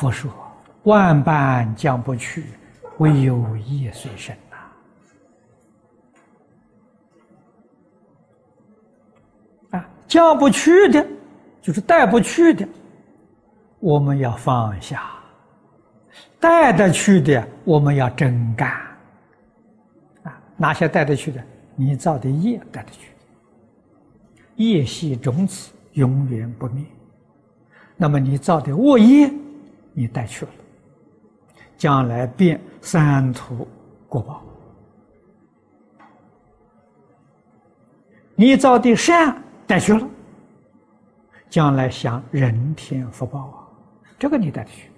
佛说：“万般将不去，唯有业随身。”呐，啊，将不去的，就是带不去的，我们要放下；带得去的，我们要真干。啊，哪些带得去的？你造的业带得去，业系种子永远不灭。那么你造的恶业，你带去了，将来变三途果报；你造的善带去了，将来享人天福报啊！这个你带得去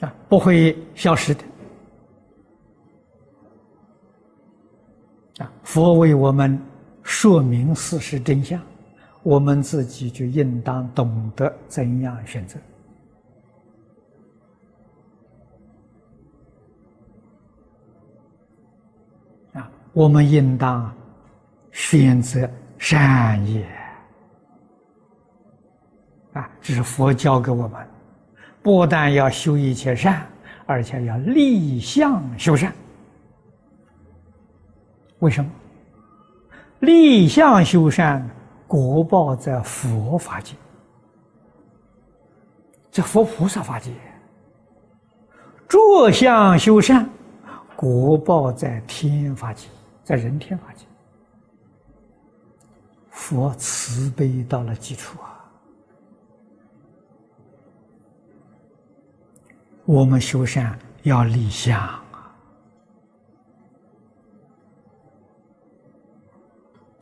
啊，不会消失的。啊，佛为我们说明事实真相，我们自己就应当懂得怎样选择。啊，我们应当选择善业。啊，这是佛教给我们，不但要修一切善，而且要立相修善。为什么立相修善，果报在佛法界，在佛菩萨法界；坐相修善，果报在天法界，在人天法界。佛慈悲到了基础啊！我们修善要立相。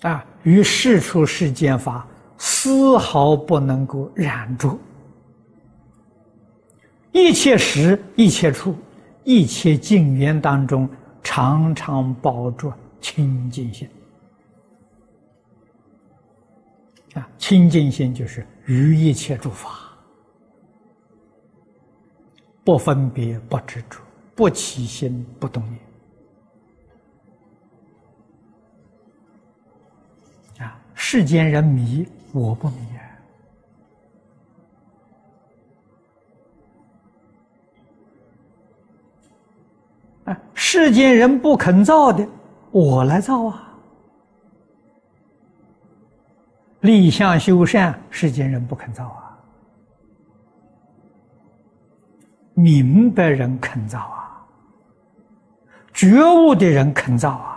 啊，于世出世间法丝毫不能够染着，一切时、一切处、一切境缘当中，常常保着清净心。啊，清净心就是于一切诸法不分别、不执着、不起心、不动念。世间人迷，我不迷啊！世间人不肯造的，我来造啊！立相修善，世间人不肯造啊！明白人肯造啊！觉悟的人肯造啊！